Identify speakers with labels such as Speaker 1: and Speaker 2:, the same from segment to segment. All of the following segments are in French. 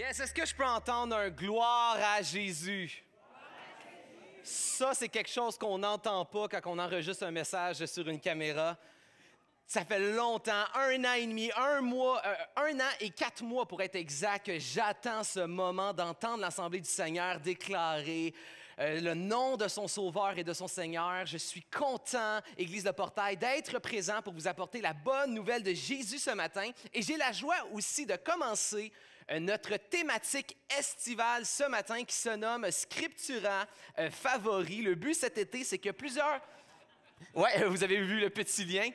Speaker 1: Yes, est-ce que je peux entendre un gloire à Jésus? Ça, c'est quelque chose qu'on n'entend pas quand on enregistre un message sur une caméra. Ça fait longtemps, un an et demi, un mois, euh, un an et quatre mois pour être exact, que j'attends ce moment d'entendre l'Assemblée du Seigneur déclarer euh, le nom de son Sauveur et de son Seigneur. Je suis content, Église de Portail, d'être présent pour vous apporter la bonne nouvelle de Jésus ce matin. Et j'ai la joie aussi de commencer notre thématique estivale ce matin qui se nomme Scriptura euh, Favori. Le but cet été, c'est que plusieurs... Ouais, vous avez vu le petit lien.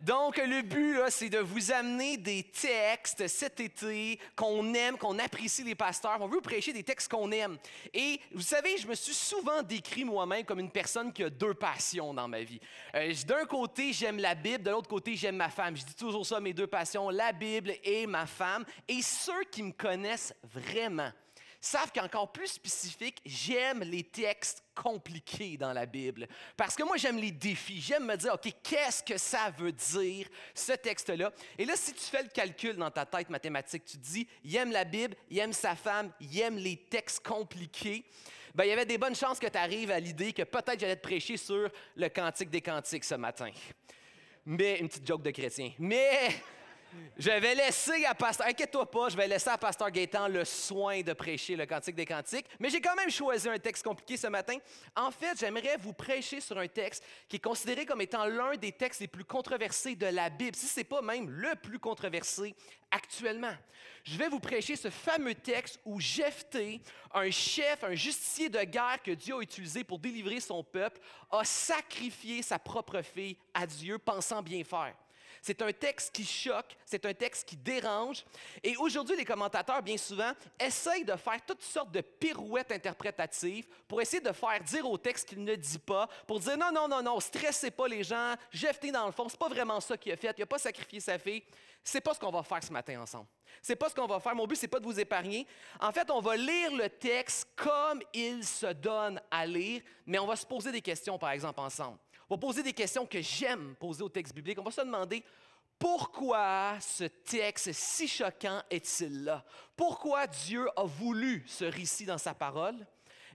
Speaker 1: Donc, le but, c'est de vous amener des textes cet été qu'on aime, qu'on apprécie les pasteurs. On veut prêcher des textes qu'on aime. Et vous savez, je me suis souvent décrit moi-même comme une personne qui a deux passions dans ma vie. Euh, D'un côté, j'aime la Bible, de l'autre côté, j'aime ma femme. Je dis toujours ça, mes deux passions, la Bible et ma femme. Et ceux qui me connaissent vraiment, savent qu'encore plus spécifique, j'aime les textes compliqués dans la Bible. Parce que moi, j'aime les défis. J'aime me dire, OK, qu'est-ce que ça veut dire, ce texte-là? Et là, si tu fais le calcul dans ta tête mathématique, tu te dis, il aime la Bible, il aime sa femme, il aime les textes compliqués. Bien, il y avait des bonnes chances que tu arrives à l'idée que peut-être j'allais te prêcher sur le Cantique des Cantiques ce matin. Mais, une petite joke de chrétien. Mais je vais laisser à Pasteur, inquiète-toi pas, je vais laisser à Pasteur Gaétan le soin de prêcher le Cantique des Cantiques, mais j'ai quand même choisi un texte compliqué ce matin. En fait, j'aimerais vous prêcher sur un texte qui est considéré comme étant l'un des textes les plus controversés de la Bible, si ce n'est pas même le plus controversé actuellement. Je vais vous prêcher ce fameux texte où Jephthé, un chef, un justicier de guerre que Dieu a utilisé pour délivrer son peuple, a sacrifié sa propre fille à Dieu pensant bien faire. C'est un texte qui choque, c'est un texte qui dérange. Et aujourd'hui, les commentateurs, bien souvent, essayent de faire toutes sortes de pirouettes interprétatives pour essayer de faire dire au texte qu'il ne dit pas, pour dire non, non, non, non, stressez pas les gens, Jephthé, dans le fond, c'est pas vraiment ça qu'il a fait, il n'a pas sacrifié sa fille. C'est pas ce qu'on va faire ce matin ensemble. C'est pas ce qu'on va faire. Mon but, c'est pas de vous épargner. En fait, on va lire le texte comme il se donne à lire, mais on va se poser des questions, par exemple, ensemble. On va poser des questions que j'aime poser au texte biblique. On va se demander pourquoi ce texte si choquant est-il là? Pourquoi Dieu a voulu ce récit dans sa parole?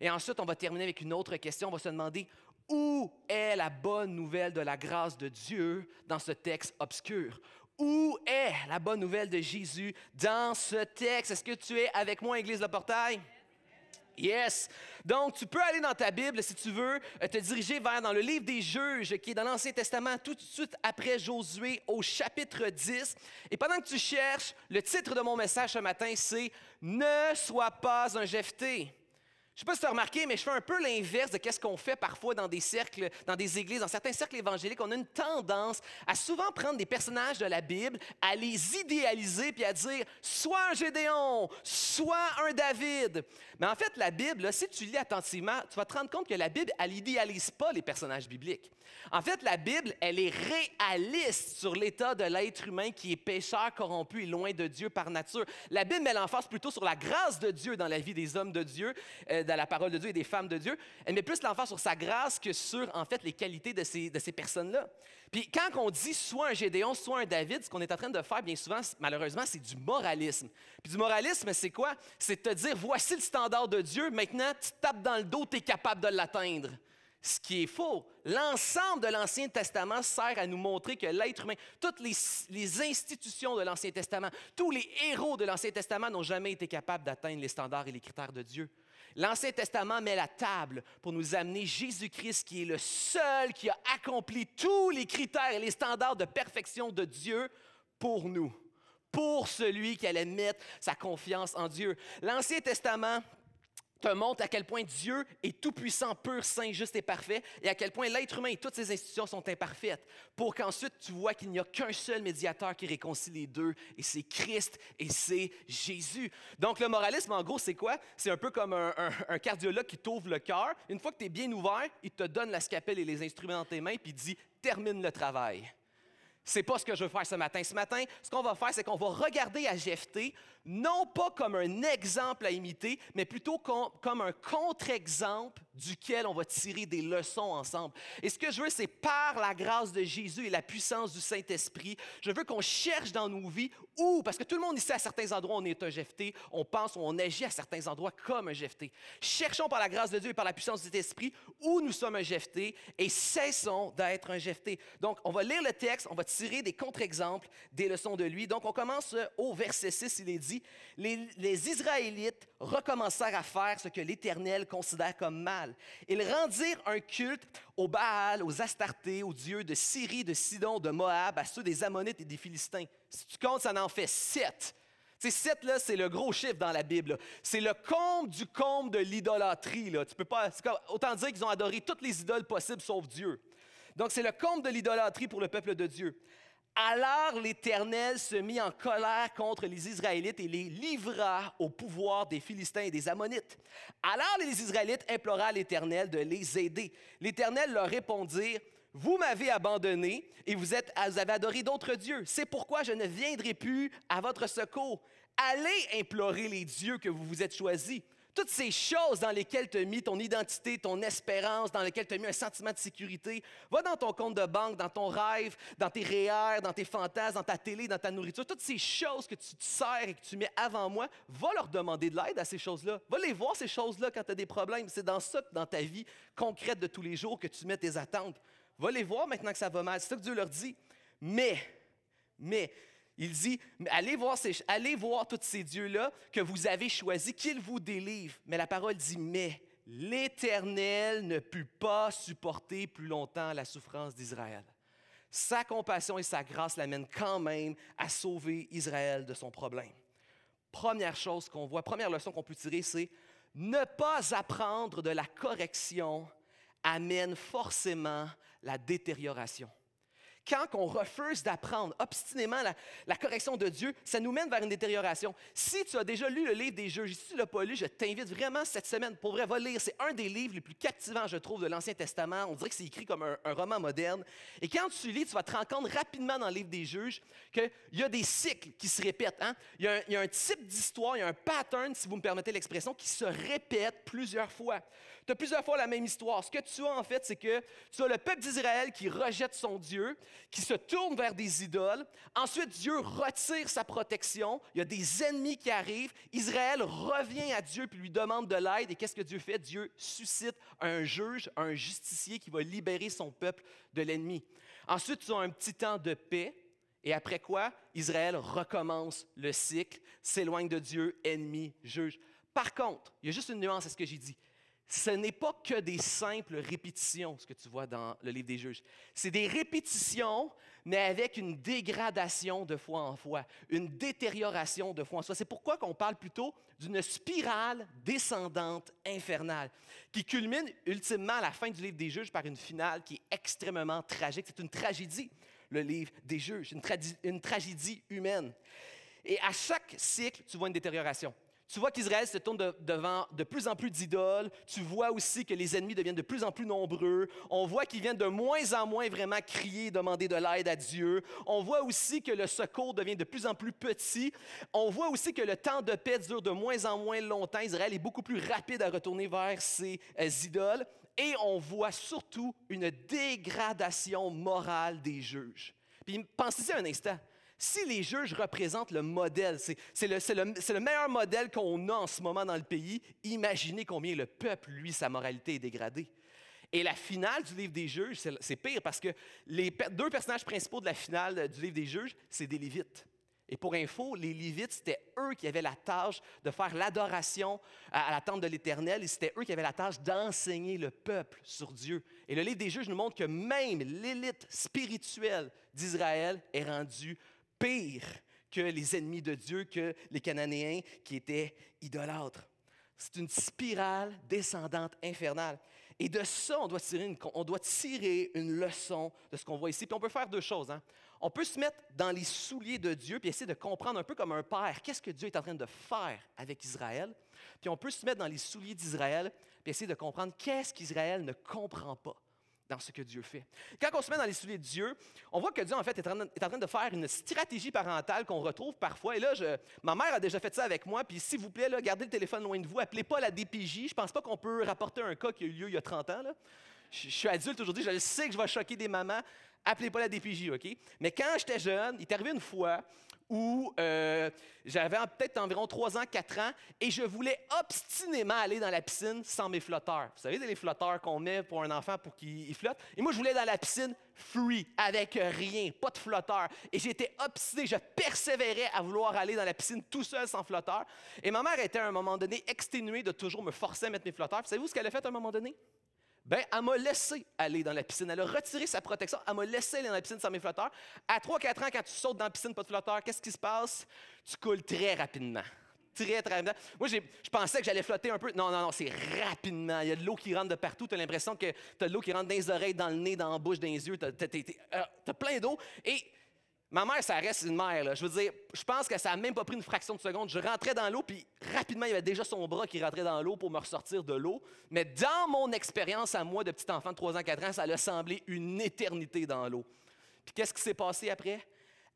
Speaker 1: Et ensuite, on va terminer avec une autre question. On va se demander où est la bonne nouvelle de la grâce de Dieu dans ce texte obscur? Où est la bonne nouvelle de Jésus dans ce texte? Est-ce que tu es avec moi, Église de Portail? Yes. Donc, tu peux aller dans ta Bible, si tu veux, euh, te diriger vers dans le livre des juges qui est dans l'Ancien Testament, tout de suite après Josué, au chapitre 10. Et pendant que tu cherches, le titre de mon message ce matin, c'est Ne sois pas un Jephthé. Je ne sais pas si tu as remarqué, mais je fais un peu l'inverse de ce qu'on fait parfois dans des cercles, dans des églises, dans certains cercles évangéliques. On a une tendance à souvent prendre des personnages de la Bible, à les idéaliser puis à dire soit un Gédéon, soit un David. Mais en fait, la Bible, si tu lis attentivement, tu vas te rendre compte que la Bible, elle n'idéalise pas les personnages bibliques. En fait, la Bible, elle est réaliste sur l'état de l'être humain qui est pécheur, corrompu et loin de Dieu par nature. La Bible met l'emphase plutôt sur la grâce de Dieu dans la vie des hommes de Dieu, euh, dans la parole de Dieu et des femmes de Dieu. Elle met plus l'emphase sur sa grâce que sur, en fait, les qualités de ces, de ces personnes-là. Puis quand on dit soit un Gédéon, soit un David, ce qu'on est en train de faire bien souvent, malheureusement, c'est du moralisme. Puis du moralisme, c'est quoi? C'est te dire, voici le standard de Dieu, maintenant tu tapes dans le dos, tu es capable de l'atteindre. Ce qui est faux. L'ensemble de l'Ancien Testament sert à nous montrer que l'être humain, toutes les, les institutions de l'Ancien Testament, tous les héros de l'Ancien Testament n'ont jamais été capables d'atteindre les standards et les critères de Dieu. L'Ancien Testament met la table pour nous amener Jésus-Christ qui est le seul qui a accompli tous les critères et les standards de perfection de Dieu pour nous, pour celui qui allait mettre sa confiance en Dieu. L'Ancien Testament te montre à quel point Dieu est tout-puissant, pur, saint, juste et parfait, et à quel point l'être humain et toutes ses institutions sont imparfaites, pour qu'ensuite tu vois qu'il n'y a qu'un seul médiateur qui réconcilie les deux, et c'est Christ, et c'est Jésus. Donc le moralisme, en gros, c'est quoi? C'est un peu comme un, cardiologue qui t'ouvre le cœur. Une fois que tu es bien ouvert, il te donne la scapelle et les instruments dans tes mains, puis il dit, termine le travail. C'est pas ce que je veux faire ce matin. Ce matin, ce qu'on va faire, c'est qu'on va regarder à Jephthé non pas comme un exemple à imiter, mais plutôt comme, un contre-exemple duquel on va tirer des leçons ensemble. Et ce que je veux, c'est par la grâce de Jésus et la puissance du Saint-Esprit, je veux qu'on cherche dans nos vies où, parce que tout le monde ici, à certains endroits, on est un GFT, on pense, on agit à certains endroits comme un GFT. Cherchons par la grâce de Dieu et par la puissance du Saint-Esprit où nous sommes un GFT et cessons d'être un GFT. Donc, on va lire le texte, on va tirer des contre-exemples, des leçons de lui. Donc, on commence au verset 6, il est dit, les, Israélites recommencèrent à faire ce que l'Éternel considère comme mal. Ils rendirent un culte aux Baal, aux Astartés, aux dieux de Syrie, de Sidon, de Moab, à ceux des Ammonites et des Philistins. Si tu comptes, ça en fait sept. Ces sept, là, c'est le gros chiffre dans la Bible. C'est le comble du comble de l'idolâtrie. Tu peux pas, autant dire qu'ils ont adoré toutes les idoles possibles sauf Dieu. Donc, c'est le comble de l'idolâtrie pour le peuple de Dieu. Alors l'Éternel se mit en colère contre les Israélites et les livra au pouvoir des Philistins et des Ammonites. Alors les Israélites implorèrent l'Éternel de les aider. L'Éternel leur répondit, vous m'avez abandonné et vous, vous avez adoré d'autres dieux. C'est pourquoi je ne viendrai plus à votre secours. Allez implorer les dieux que vous vous êtes choisis toutes ces choses dans lesquelles tu as mis ton identité, ton espérance, dans lesquelles tu as mis un sentiment de sécurité, va dans ton compte de banque, dans ton rêve, dans tes REER, dans tes fantasmes, dans ta télé, dans ta nourriture, toutes ces choses que tu te sers et que tu mets avant moi, va leur demander de l'aide à ces choses-là. Va les voir, ces choses-là, quand tu as des problèmes. C'est dans ça, dans ta vie concrète de tous les jours, que tu mets tes attentes. Va les voir maintenant que ça va mal. C'est ça que Dieu leur dit. Mais, mais, il dit, allez voir, allez voir tous ces dieux-là que vous avez choisis, qu'ils vous délivrent. Mais la parole dit, mais l'Éternel ne put pas supporter plus longtemps la souffrance d'Israël. Sa compassion et sa grâce l'amènent quand même à sauver Israël de son problème. Première chose qu'on voit, première leçon qu'on peut tirer, c'est ne pas apprendre de la correction amène forcément la détérioration quand on refuse d'apprendre obstinément la, correction de Dieu, ça nous mène vers une détérioration. Si tu as déjà lu le livre des Juges, si tu ne l'as pas lu, je t'invite vraiment cette semaine, pour vrai, va lire. C'est un des livres les plus captivants, je trouve, de l'Ancien Testament. On dirait que c'est écrit comme un, roman moderne. Et quand tu lis, tu vas te rendre compte rapidement dans le livre des Juges qu'il y a des cycles qui se répètent. Hein. Il, y a un, il y a un type d'histoire, il y a un pattern, si vous me permettez l'expression, qui se répète plusieurs fois. Tu as plusieurs fois la même histoire. Ce que tu as en fait, c'est que tu as le peuple d'Israël qui rejette son Dieu, qui se tourne vers des idoles. Ensuite, Dieu retire sa protection. Il y a des ennemis qui arrivent. Israël revient à Dieu puis lui demande de l'aide. Et qu'est-ce que Dieu fait? Dieu suscite un juge, un justicier qui va libérer son peuple de l'ennemi. Ensuite, tu as un petit temps de paix. Et après quoi, Israël recommence le cycle, s'éloigne de Dieu, ennemi, juge. Par contre, il y a juste une nuance à ce que j'ai dit ce n'est pas que des simples répétitions, ce que tu vois dans le livre des juges. C'est des répétitions, mais avec une dégradation de foi en foi, une détérioration de foi en soi. C'est pourquoi qu'on parle plutôt d'une spirale descendante infernale, qui culmine ultimement à la fin du livre des juges par une finale qui est extrêmement tragique. C'est une tragédie, le livre des juges, une, une tragédie humaine. Et à chaque cycle, tu vois une détérioration. Tu vois qu'Israël se tourne devant de plus en plus d'idoles. Tu vois aussi que les ennemis deviennent de plus en plus nombreux. On voit qu'ils viennent de moins en moins vraiment crier, demander de l'aide à Dieu. On voit aussi que le secours devient de plus en plus petit. On voit aussi que le temps de paix dure de moins en moins longtemps. Israël est beaucoup plus rapide à retourner vers ses euh, idoles. Et on voit surtout une dégradation morale des juges. Puis pensez-y un instant si les juges représentent le modèle, c'est le, meilleur modèle qu'on a en ce moment dans le pays, imaginez combien le peuple, lui, sa moralité est dégradée. Et la finale du livre des juges, c'est pire parce que les deux personnages principaux de la finale du livre des juges, c'est des Lévites. Et pour info, les Lévites, c'était eux qui avaient la tâche de faire l'adoration à la tente de l'Éternel et c'était eux qui avaient la tâche d'enseigner le peuple sur Dieu. Et le livre des juges nous montre que même l'élite spirituelle d'Israël est rendue pire que les ennemis de Dieu, que les Cananéens qui étaient idolâtres. C'est une spirale descendante infernale. Et de ça, on doit tirer une, leçon de ce qu'on voit ici. Puis on peut faire deux choses. Hein. On peut se mettre dans les souliers de Dieu puis essayer de comprendre un peu comme un père qu'est-ce que Dieu est en train de faire avec Israël. Puis on peut se mettre dans les souliers d'Israël puis essayer de comprendre qu'est-ce qu'Israël ne comprend pas. Dans ce que Dieu fait. Quand on se met dans les souliers de Dieu, on voit que Dieu, en fait, est en, train de faire une stratégie parentale qu'on retrouve parfois. Et là, ma mère a déjà fait ça avec moi. Puis, s'il vous plaît, gardez le téléphone loin de vous. Appelez pas la DPJ. Je pense pas qu'on peut rapporter un cas qui a eu lieu il y a 30 ans. Je, je suis adulte aujourd'hui. Je sais que je vais choquer des mamans. Appelez pas la DPJ, OK? Mais quand j'étais jeune, il est arrivé une fois où euh, j'avais peut-être environ 3 ans, 4 ans, et je voulais obstinément aller dans la piscine sans mes flotteurs. Vous savez, les flotteurs qu'on met pour un enfant pour qu'il flotte? Et moi, je voulais dans la piscine free, avec rien, pas de flotteur. Et j'étais obstiné, je persévérais à vouloir aller dans la piscine tout seul sans flotteur. Et ma mère était à un moment donné exténuée de toujours me forcer à mettre mes flotteurs. Savez-vous ce qu'elle a fait à un moment donné? Ben, elle m'a laissé aller dans la piscine. Elle a retiré sa protection. Elle m'a laissé aller dans la piscine sans mes flotteurs. À 3-4 ans, quand tu sautes dans la piscine, pas de flotteurs, qu'est-ce qui se passe? Tu coules très rapidement. Très, très rapidement. Moi, je pensais que j'allais flotter un peu. Non, non, non, c'est rapidement. Il y a de l'eau qui rentre de partout. Tu as l'impression que tu as de l'eau qui rentre dans les oreilles, dans le nez, dans la bouche, dans les yeux. Tu as, as, plein d'eau. Et Ma mère, ça reste une mère. Je veux dire, je pense que ça n'a même pas pris une fraction de seconde. Je rentrais dans l'eau, puis rapidement, il y avait déjà son bras qui rentrait dans l'eau pour me ressortir de l'eau. Mais dans mon expérience à moi de petit enfant de 3 ans, 4 ans, ça a semblé une éternité dans l'eau. Puis qu'est-ce qui s'est passé après?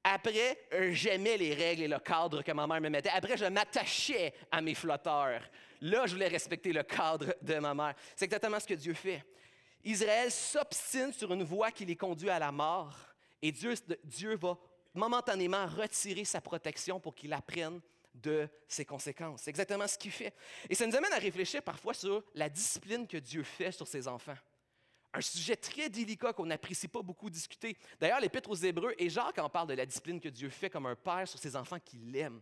Speaker 1: Après, j'aimais les règles et le cadre que ma mère me mettait. Après, je m'attachais à mes flotteurs. Là, je voulais respecter le cadre de ma mère. C'est exactement ce que Dieu fait. Israël s'obstine sur une voie qui les conduit à la mort. Et Dieu, Dieu va momentanément retirer sa protection pour qu'il apprenne de ses conséquences. C'est exactement ce qu'il fait. Et ça nous amène à réfléchir parfois sur la discipline que Dieu fait sur ses enfants. Un sujet très délicat qu'on n'apprécie pas beaucoup discuter. D'ailleurs, l'Épître aux Hébreux et Jacques en parle de la discipline que Dieu fait comme un père sur ses enfants qu'il aime.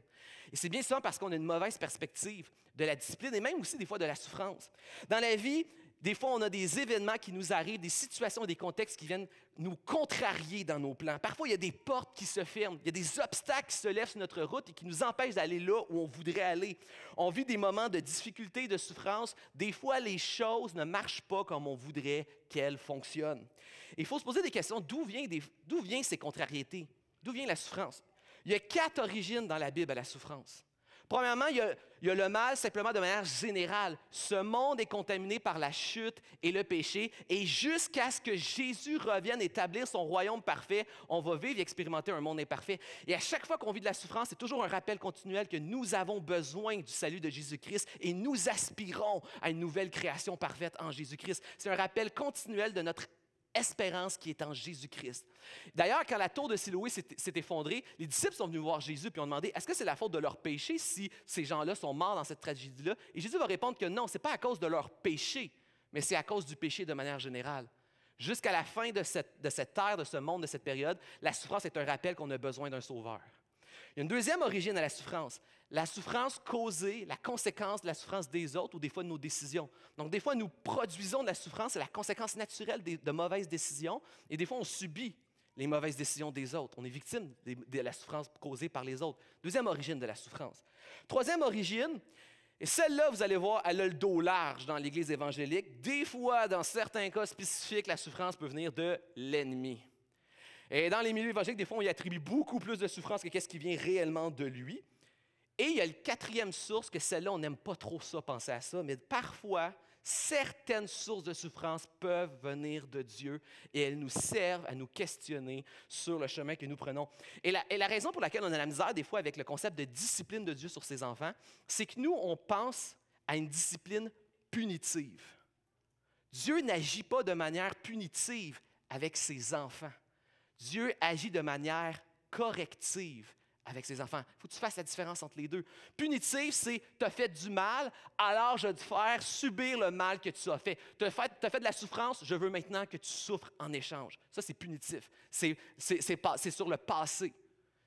Speaker 1: Et c'est bien souvent parce qu'on a une mauvaise perspective de la discipline et même aussi des fois de la souffrance. Dans la vie, des fois, on a des événements qui nous arrivent, des situations, des contextes qui viennent nous contrarier dans nos plans. Parfois, il y a des portes qui se ferment, il y a des obstacles qui se lèvent sur notre route et qui nous empêchent d'aller là où on voudrait aller. On vit des moments de difficulté, de souffrance. Des fois, les choses ne marchent pas comme on voudrait qu'elles fonctionnent. il faut se poser des questions. D'où viennent vient ces contrariétés? D'où vient la souffrance? Il y a quatre origines dans la Bible à la souffrance. Premièrement, il y, a, le mal simplement de manière générale. Ce monde est contaminé par la chute et le péché, et jusqu'à ce que Jésus revienne établir son royaume parfait, on va vivre et expérimenter un monde imparfait. Et à chaque fois qu'on vit de la souffrance, c'est toujours un rappel continuel que nous avons besoin du salut de Jésus-Christ et nous aspirons à une nouvelle création parfaite en Jésus-Christ. C'est un rappel continuel de notre espérance qui est en Jésus-Christ. D'ailleurs, quand la tour de Siloé s'est effondrée, les disciples sont venus voir Jésus et ont demandé est-ce que c'est la faute de leur péché si ces gens-là sont morts dans cette tragédie-là? Et Jésus va répondre que non, ce n'est pas à cause de leur péché, mais c'est à cause du péché de manière générale. Jusqu'à la fin de cette, de cette terre, de ce monde, de cette période, la souffrance est un rappel qu'on a besoin d'un sauveur. Il y a une deuxième origine à la souffrance. La souffrance causée, la conséquence de la souffrance des autres ou des fois de nos décisions. Donc, des fois, nous produisons de la souffrance, c'est la conséquence naturelle de mauvaises décisions, et des fois, on subit les mauvaises décisions des autres. On est victime de la souffrance causée par les autres. Deuxième origine de la souffrance. Troisième origine, et celle-là, vous allez voir, elle a le dos large dans l'Église évangélique. Des fois, dans certains cas spécifiques, la souffrance peut venir de l'ennemi. Et dans les milieux évangéliques, des fois, on y attribue beaucoup plus de souffrance que qu'est-ce qui vient réellement de lui. Et il y a une quatrième source, que celle-là, on n'aime pas trop ça, penser à ça, mais parfois, certaines sources de souffrance peuvent venir de Dieu et elles nous servent à nous questionner sur le chemin que nous prenons. Et la, et la, raison pour laquelle on a la misère des fois avec le concept de discipline de Dieu sur ses enfants, c'est que nous, on pense à une discipline punitive. Dieu n'agit pas de manière punitive avec ses enfants. Dieu agit de manière corrective avec ses enfants. Il faut que tu fasses la différence entre les deux. Punitif, c'est tu as fait du mal, alors je vais te faire subir le mal que tu as fait. Tu as fait, as fait de la souffrance, je veux maintenant que tu souffres en échange. Ça, c'est punitif. C'est sur le passé.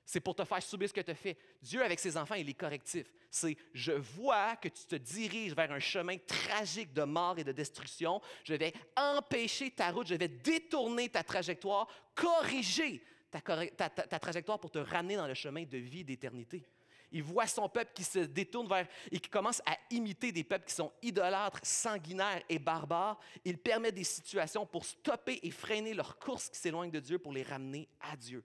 Speaker 1: C'est pour te faire subir ce que tu as fait. Dieu, avec ses enfants, il est correctif. C'est je vois que tu te diriges vers un chemin tragique de mort et de destruction. Je vais empêcher ta route, je vais détourner ta trajectoire, corriger ta, ta trajectoire pour te ramener dans le chemin de vie d'éternité. Il voit son peuple qui se détourne vers et qui commence à imiter des peuples qui sont idolâtres, sanguinaires et barbares. Il permet des situations pour stopper et freiner leur course qui s'éloigne de Dieu pour les ramener à Dieu.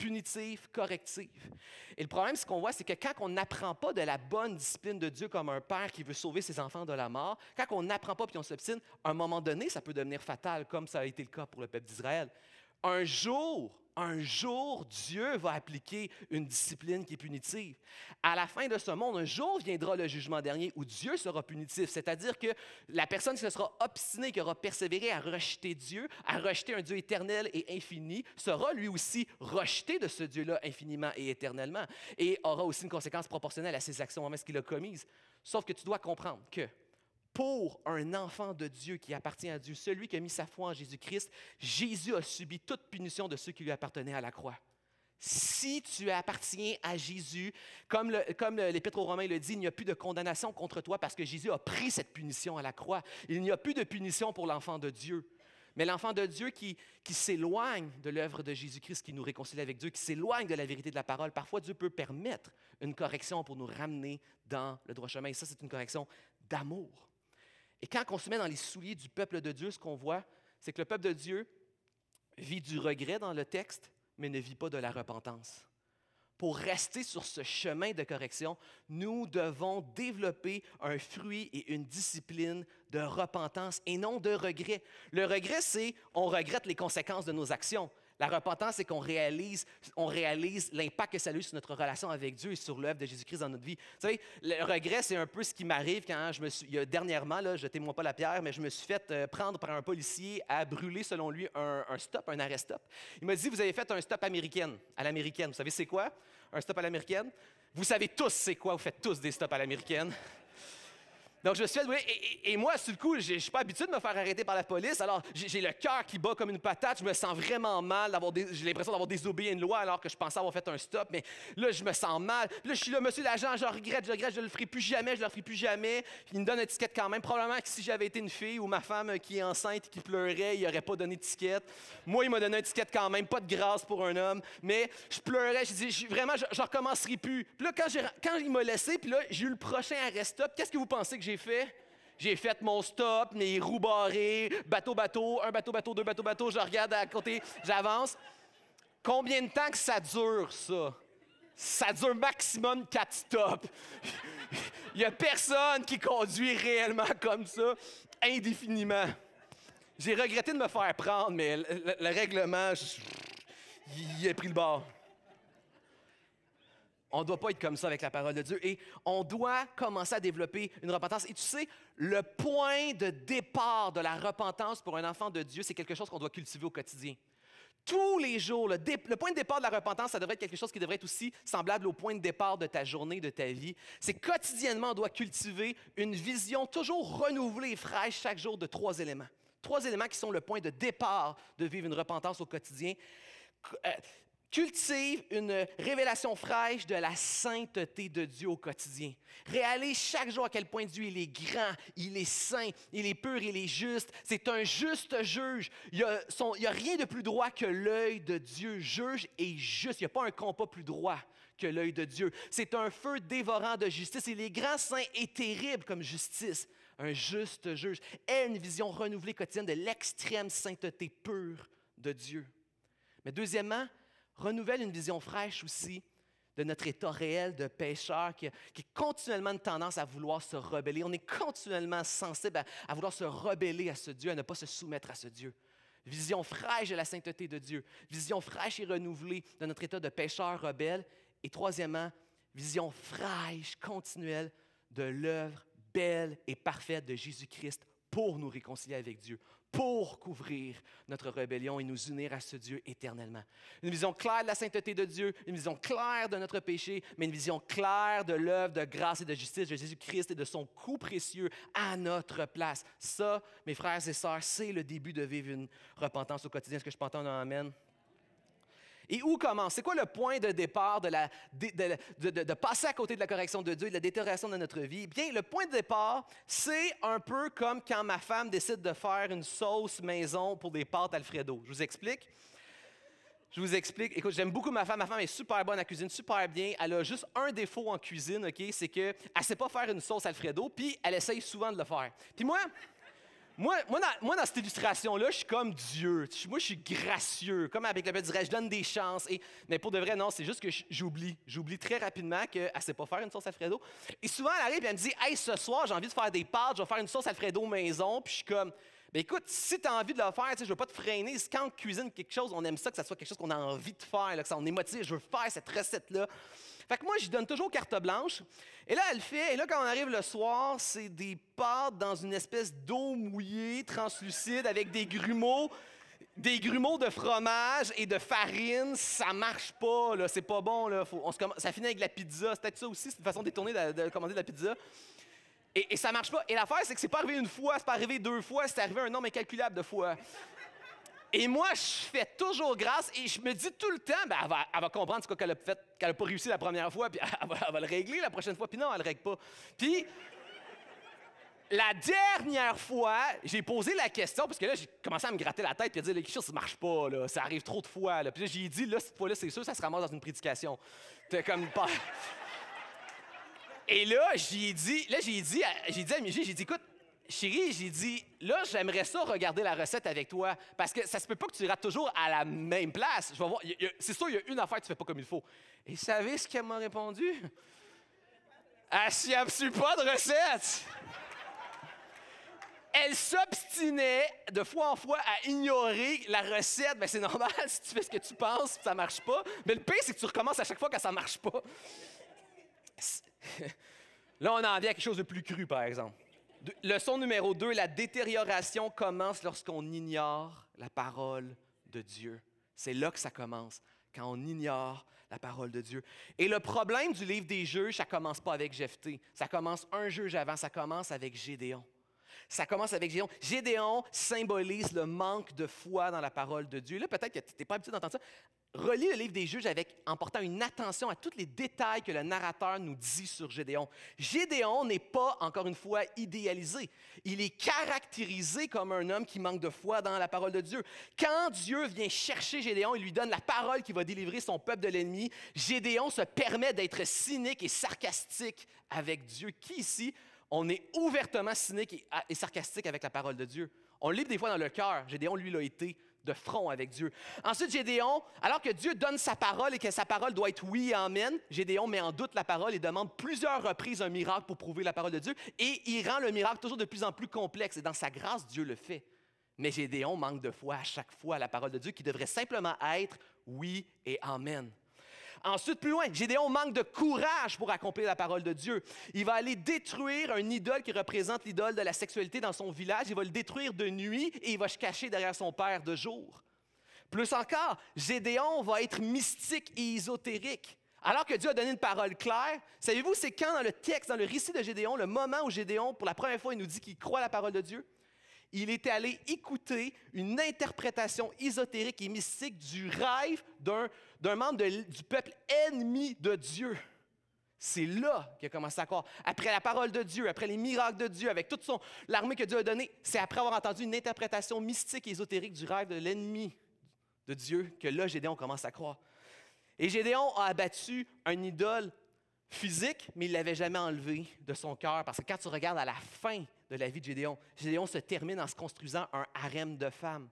Speaker 1: Punitive, corrective. Et le problème, ce qu'on voit, c'est que quand on n'apprend pas de la bonne discipline de Dieu comme un père qui veut sauver ses enfants de la mort, quand on n'apprend pas puis on s'obstine, à un moment donné, ça peut devenir fatal, comme ça a été le cas pour le peuple d'Israël. Un jour, un jour, Dieu va appliquer une discipline qui est punitive. À la fin de ce monde, un jour viendra le jugement dernier où Dieu sera punitif, c'est-à-dire que la personne qui se sera obstinée, qui aura persévéré à rejeter Dieu, à rejeter un Dieu éternel et infini, sera lui aussi rejeté de ce Dieu-là infiniment et éternellement, et aura aussi une conséquence proportionnelle à ses actions, à ce qu'il a commises. Sauf que tu dois comprendre que pour un enfant de Dieu qui appartient à Dieu, celui qui a mis sa foi en Jésus-Christ, Jésus a subi toute punition de ceux qui lui appartenaient à la croix. Si tu appartiens à Jésus, comme, l'Épître aux Romains le dit, il n'y a plus de condamnation contre toi parce que Jésus a pris cette punition à la croix. Il n'y a plus de punition pour l'enfant de Dieu. Mais l'enfant de Dieu qui, qui s'éloigne de l'œuvre de Jésus-Christ, qui nous réconcilie avec Dieu, qui s'éloigne de la vérité de la parole, parfois Dieu peut permettre une correction pour nous ramener dans le droit chemin. Et ça, c'est une correction d'amour. Et quand on se met dans les souliers du peuple de Dieu, ce qu'on voit, c'est que le peuple de Dieu vit du regret dans le texte, mais ne vit pas de la repentance. Pour rester sur ce chemin de correction, nous devons développer un fruit et une discipline de repentance et non de regret. Le regret, c'est on regrette les conséquences de nos actions. La repentance, c'est qu'on réalise, on réalise l'impact que ça a eu sur notre relation avec Dieu et sur l'œuvre de Jésus-Christ dans notre vie. Vous savez, le regret, c'est un peu ce qui m'arrive quand je me suis, il y a dernièrement, là, je témoigne pas la pierre, mais je me suis fait euh, prendre par un policier à brûler, selon lui, un, stop, un arrêt stop. Il m'a dit, vous avez fait un stop américaine, à l'américaine. Vous savez c'est quoi, un stop à l'américaine? Vous savez tous c'est quoi, vous faites tous des stops à l'américaine. Donc, je me suis fait, et, moi, sur le coup, je suis pas habitué de me faire arrêter par la police. Alors, j'ai le cœur qui bat comme une patate. Je me sens vraiment mal. J'ai l'impression d'avoir désobéi à une loi alors que je pensais avoir fait un stop. Mais là, je me sens mal. là, je suis là, monsieur l'agent, je regrette, je regrette, je ne le ferai plus jamais, je ne le ferai plus jamais. il me donne une étiquette quand même. Probablement que si j'avais été une fille ou ma femme qui est enceinte et qui pleurait, il n'aurait pas donné d'étiquette. Moi, il m'a donné une étiquette quand même. Pas de grâce pour un homme. Mais je pleurais. Je dis, vraiment, je ne recommencerai plus. Puis là, quand, il m'a laissé, puis là, j'ai eu le prochain arrêt stop, qu'est-ce que vous pensez que j'ai fait? J'ai fait mon stop, mes roues barrées, bateau, bateau, un bateau, bateau, deux bateaux, bateau. Je regarde à côté, j'avance. Combien de temps que ça dure, ça? Ça dure maximum quatre stops. Il n'y a personne qui conduit réellement comme ça indéfiniment. J'ai regretté de me faire prendre, mais le, règlement, il a pris le bord. On ne doit pas être comme ça avec la parole de Dieu et on doit commencer à développer une repentance. Et tu sais, le point de départ de la repentance pour un enfant de Dieu, c'est quelque chose qu'on doit cultiver au quotidien. Tous les jours, le, point de départ de la repentance, ça devrait être quelque chose qui devrait être aussi semblable au point de départ de ta journée, de ta vie. C'est quotidiennement, on doit cultiver une vision toujours renouvelée et fraîche chaque jour de trois éléments. Trois éléments qui sont le point de départ de vivre une repentance au quotidien. Euh, Cultive une révélation fraîche de la sainteté de Dieu au quotidien. Réalise chaque jour à quel point Dieu il est grand, il est saint, il est pur, il est juste. C'est un juste juge. Il n'y a, rien de plus droit que l'œil de Dieu. Juge et juste. Il n'y a pas un compas plus droit que l'œil de Dieu. C'est un feu dévorant de justice. Il est grand, saint et terrible comme justice. Un juste juge. Est une vision renouvelée quotidienne de l'extrême sainteté pure de Dieu. Mais deuxièmement, renouvelle une vision fraîche aussi de notre état réel de pécheur qui, est continuellement une tendance à vouloir se rebeller. On est continuellement sensible à, vouloir se rebeller à ce Dieu, à ne pas se soumettre à ce Dieu. Vision fraîche de la sainteté de Dieu, vision fraîche et renouvelée de notre état de pécheur rebelle. Et troisièmement, vision fraîche, continuelle de l'œuvre belle et parfaite de Jésus-Christ pour nous réconcilier avec Dieu, pour couvrir notre rébellion et nous unir à ce Dieu éternellement. Une vision claire de la sainteté de Dieu, une vision claire de notre péché, mais une vision claire de l'œuvre de grâce et de justice de Jésus-Christ et de son coup précieux à notre place. Ça, mes frères et sœurs, c'est le début de vivre une repentance au quotidien. Est-ce que je peux entendre un Amen? Et où commence? C'est quoi le point de départ de, la, de, passer à côté de la correction de Dieu et de la détérioration de notre vie? Bien, le point de départ, c'est un peu comme quand ma femme décide de faire une sauce maison pour des pâtes Alfredo. Je vous explique. Je vous explique. Écoute, j'aime beaucoup ma femme. Ma femme est super bonne à cuisine, super bien. Elle a juste un défaut en cuisine, OK? C'est qu'elle ne sait pas faire une sauce Alfredo, puis elle essaye souvent de le faire. Puis moi, Moi, moi, dans, moi, dans cette illustration-là, je suis comme Dieu. Moi, je suis gracieux. Comme avec le petit je donne des chances. Mais pour de vrai, non, c'est juste que j'oublie. J'oublie très rapidement qu'elle ne sait pas faire une sauce Alfredo. Et souvent, elle arrive et elle me dit Hey, ce soir, j'ai envie de faire des pâtes, je vais faire une sauce Alfredo maison. Puis je suis comme ben écoute, si tu as envie de le faire, je ne veux pas te freiner. Quand on cuisine quelque chose, on aime ça, que ça soit quelque chose qu'on a envie de faire, que ça, on est motivé, je veux faire cette recette-là. Fait que moi, je donne toujours carte blanche. Et là, elle fait, et là, quand on arrive le soir, c'est des pâtes dans une espèce d'eau mouillée, translucide, avec des grumeaux des grumeaux de fromage et de farine, ça marche pas, là, c'est pas bon. Là. on se, ça finit avec la pizza. C'est peut-être ça aussi, c'est une façon détournée de, de commander de la pizza. Et, ça marche pas. Et l'affaire, c'est que c'est pas arrivé une fois, c'est pas arrivé deux fois, c'est arrivé un nombre incalculable de fois. Et moi, je fais toujours grâce et je me dis tout le temps, ben, elle, va, comprendre ce qu'elle a fait, qu'elle n'a pas réussi la première fois, puis elle va, le régler la prochaine fois, puis non, elle le règle pas. Puis, la dernière fois, j'ai posé la question, parce que là, j'ai commencé à me gratter la tête et à dire, quelque chose, ça marche pas, là, ça arrive trop de fois. Puis là, j'ai dit, là, cette fois-là, c'est sûr, ça se ramasse dans une prédication. T'es comme pas. Et là, j'ai dit, là, j'ai dit, j'ai dit à j'ai dit, écoute, chérie, j'ai dit, là, j'aimerais ça regarder la recette avec toi, parce que ça se peut pas que tu rates toujours à la même place. Je vais voir, c'est sûr, il y a une affaire que tu fais pas comme il faut. Et vous savez ce qu'elle m'a répondu? Elle s'y pas de recette! Elle s'obstinait de fois en fois à ignorer la recette. Ben, c'est normal si tu fais ce que tu penses, ça marche pas. Mais le pire, c'est que tu recommences à chaque fois que ça marche pas. Là, on en vient à quelque chose de plus cru, par exemple. Leçon numéro 2, la détérioration commence lorsqu'on ignore la parole de Dieu. C'est là que ça commence, quand on ignore la parole de Dieu. Et le problème du livre des juges, ça commence pas avec Jephthé. Ça commence un juge avant, ça commence avec Gédéon. Ça commence avec Gédéon. Gédéon symbolise le manque de foi dans la parole de Dieu. Là, peut-être que tu n'es pas habitué d'entendre ça. Relis le livre des juges avec, en portant une attention à tous les détails que le narrateur nous dit sur Gédéon. Gédéon n'est pas, encore une fois, idéalisé. Il est caractérisé comme un homme qui manque de foi dans la parole de Dieu. Quand Dieu vient chercher Gédéon, il lui donne la parole qui va délivrer son peuple de l'ennemi. Gédéon se permet d'être cynique et sarcastique avec Dieu. Qui ici, on est ouvertement cynique et, et sarcastique avec la parole de Dieu? On le lit des fois dans le cœur. Gédéon, lui, l'a été de front avec Dieu. Ensuite, Gédéon, alors que Dieu donne sa parole et que sa parole doit être oui et amen, Gédéon met en doute la parole et demande plusieurs reprises un miracle pour prouver la parole de Dieu et il rend le miracle toujours de plus en plus complexe et dans sa grâce, Dieu le fait. Mais Gédéon manque de foi à chaque fois à la parole de Dieu qui devrait simplement être oui et amen. Ensuite, plus loin, Gédéon manque de courage pour accomplir la parole de Dieu. Il va aller détruire un idole qui représente l'idole de la sexualité dans son village. Il va le détruire de nuit et il va se cacher derrière son père de jour. Plus encore, Gédéon va être mystique et ésotérique. Alors que Dieu a donné une parole claire, savez-vous, c'est quand dans le texte, dans le récit de Gédéon, le moment où Gédéon, pour la première fois, il nous dit qu'il croit la parole de Dieu, il était allé écouter une interprétation ésotérique et mystique du rêve d'un membre du peuple ennemi de Dieu. C'est là qu'il a commencé à croire. Après la parole de Dieu, après les miracles de Dieu, avec toute l'armée que Dieu a donnée, c'est après avoir entendu une interprétation mystique et ésotérique du rêve de l'ennemi de Dieu que là, Gédéon commence à croire. Et Gédéon a abattu un idole physique, mais il ne l'avait jamais enlevé de son cœur. Parce que quand tu regardes à la fin de la vie de Gédéon, Gédéon se termine en se construisant un harem de femmes.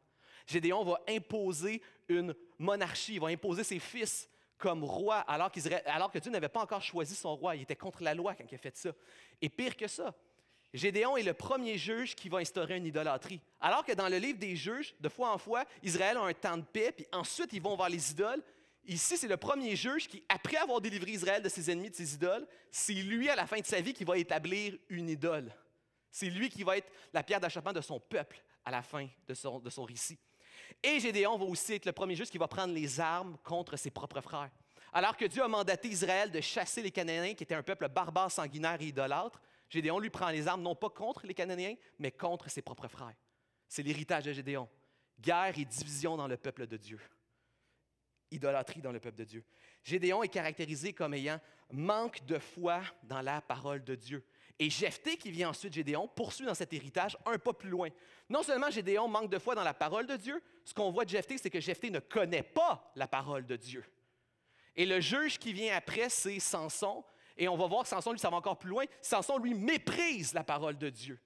Speaker 1: Gédéon va imposer une monarchie, il va imposer ses fils comme roi, alors, alors que Dieu n'avait pas encore choisi son roi. Il était contre la loi quand il a fait ça. Et pire que ça, Gédéon est le premier juge qui va instaurer une idolâtrie. Alors que dans le livre des juges, de fois en fois, Israël a un temps de paix, puis ensuite ils vont voir les idoles, Ici, c'est le premier juge qui, après avoir délivré Israël de ses ennemis, de ses idoles, c'est lui, à la fin de sa vie, qui va établir une idole. C'est lui qui va être la pierre d'achoppement de son peuple à la fin de son, récit. Et Gédéon va aussi être le premier juge qui va prendre les armes contre ses propres frères. Alors que Dieu a mandaté Israël de chasser les Cananéens, qui étaient un peuple barbare, sanguinaire et idolâtre, Gédéon lui prend les armes non pas contre les Cananéens, mais contre ses propres frères. C'est l'héritage de Gédéon. Guerre et division dans le peuple de Dieu idolâtrie dans le peuple de Dieu. Gédéon est caractérisé comme ayant manque de foi dans la parole de Dieu. Et Jephthé, qui vient ensuite Gédéon, poursuit dans cet héritage un pas plus loin. Non seulement Gédéon manque de foi dans la parole de Dieu, ce qu'on voit de Jephthé, c'est que Jephthé ne connaît pas la parole de Dieu. Et le juge qui vient après, c'est Samson. Et on va voir que Samson, lui, ça va encore plus loin. Samson, lui, méprise la parole de Dieu.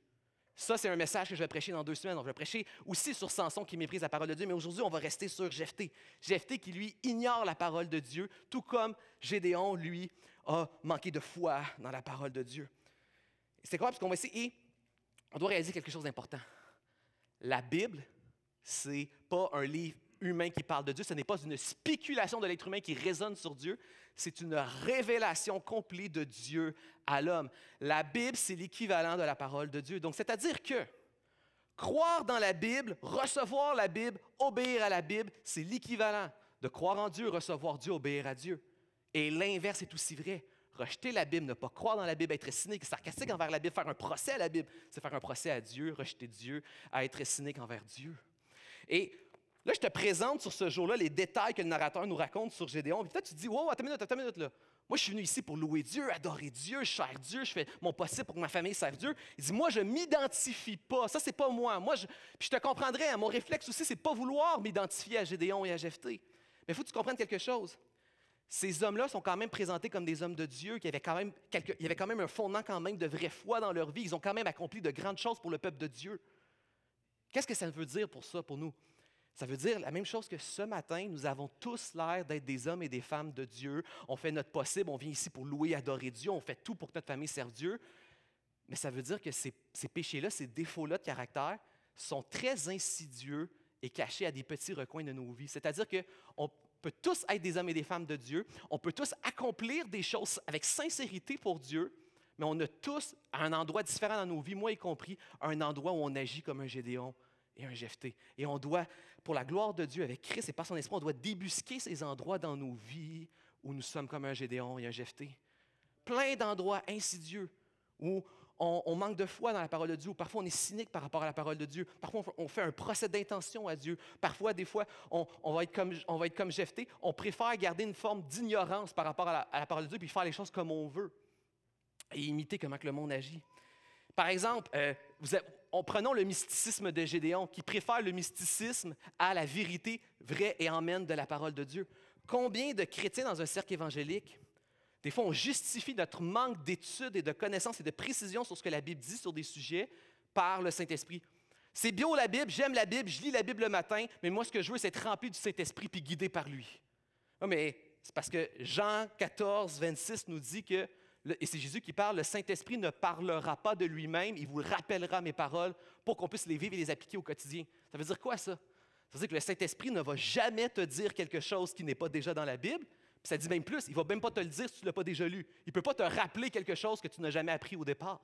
Speaker 1: Ça, c'est un message que je vais prêcher dans deux semaines. On va prêcher aussi sur Samson qui méprise la parole de Dieu, mais aujourd'hui, on va rester sur Jephthé. Jephthé qui, lui, ignore la parole de Dieu, tout comme Gédéon, lui, a manqué de foi dans la parole de Dieu. C'est quoi? Parce qu'on va essayer, on doit réaliser quelque chose d'important. La Bible, c'est pas un livre humain qui parle de Dieu, ce n'est pas une spéculation de l'être humain qui résonne sur Dieu, c'est une révélation complète de Dieu à l'homme. La Bible, c'est l'équivalent de la parole de Dieu. Donc, c'est-à-dire que croire dans la Bible, recevoir la Bible, obéir à la Bible, c'est l'équivalent de croire en Dieu, recevoir Dieu, obéir à Dieu. Et l'inverse est aussi vrai. Rejeter la Bible, ne pas croire dans la Bible, être cynique, sarcastique envers la Bible, faire un procès à la Bible, c'est faire un procès à Dieu, rejeter Dieu, être cynique envers Dieu. Et Là, je te présente sur ce jour-là les détails que le narrateur nous raconte sur Gédéon. Puis peut-être tu te dis, wow, attends une minute, attends une minute là. Moi, je suis venu ici pour louer Dieu, adorer Dieu, sers Dieu, je fais mon possible pour que ma famille serve Dieu. Il dit, moi, je m'identifie pas. Ça, c'est pas moi. moi je... Puis je te comprendrais, hein, mon réflexe aussi, c'est pas vouloir m'identifier à Gédéon et à Jephthé. Mais il faut que tu comprennes quelque chose. Ces hommes-là sont quand même présentés comme des hommes de Dieu, qui avaient quand même il y avait quand même un fondement quand même de vraie foi dans leur vie. Ils ont quand même accompli de grandes choses pour le peuple de Dieu. Qu'est-ce que ça veut dire pour ça, pour nous? Ça veut dire la même chose que ce matin, nous avons tous l'air d'être des hommes et des femmes de Dieu. On fait notre possible, on vient ici pour louer, adorer Dieu, on fait tout pour que notre famille serve Dieu. Mais ça veut dire que ces, péchés-là, ces défauts-là de caractère sont très insidieux et cachés à des petits recoins de nos vies. C'est-à-dire qu'on peut tous être des hommes et des femmes de Dieu, on peut tous accomplir des choses avec sincérité pour Dieu, mais on a tous, à un endroit différent dans nos vies, moi y compris, un endroit où on agit comme un Gédéon, et un Jephthé. Et on doit, pour la gloire de Dieu, avec Christ et par son esprit, on doit débusquer ces endroits dans nos vies où nous sommes comme un Gédéon et un Jephthé. Plein d'endroits insidieux où on, manque de foi dans la parole de Dieu, où parfois on est cynique par rapport à la parole de Dieu, parfois on fait un procès d'intention à Dieu, parfois, des fois, on, va être comme, on va comme on préfère garder une forme d'ignorance par rapport à la, parole de Dieu, puis faire les choses comme on veut et imiter comment que le monde agit. Par exemple, euh, prenons le mysticisme de Gédéon, qui préfère le mysticisme à la vérité vraie et emmène de la parole de Dieu. Combien de chrétiens dans un cercle évangélique, des fois, on justifie notre manque d'études et de connaissances et de précision sur ce que la Bible dit sur des sujets par le Saint-Esprit. C'est bio la Bible, j'aime la Bible, je lis la Bible le matin, mais moi, ce que je veux, c'est être rempli du Saint-Esprit puis guidé par lui. mais c'est parce que Jean 14, 26 nous dit que et c'est Jésus qui parle, le Saint-Esprit ne parlera pas de lui-même, il vous rappellera mes paroles pour qu'on puisse les vivre et les appliquer au quotidien. Ça veut dire quoi ça? Ça veut dire que le Saint-Esprit ne va jamais te dire quelque chose qui n'est pas déjà dans la Bible. Ça dit même plus, il ne va même pas te le dire si tu ne l'as pas déjà lu. Il ne peut pas te rappeler quelque chose que tu n'as jamais appris au départ.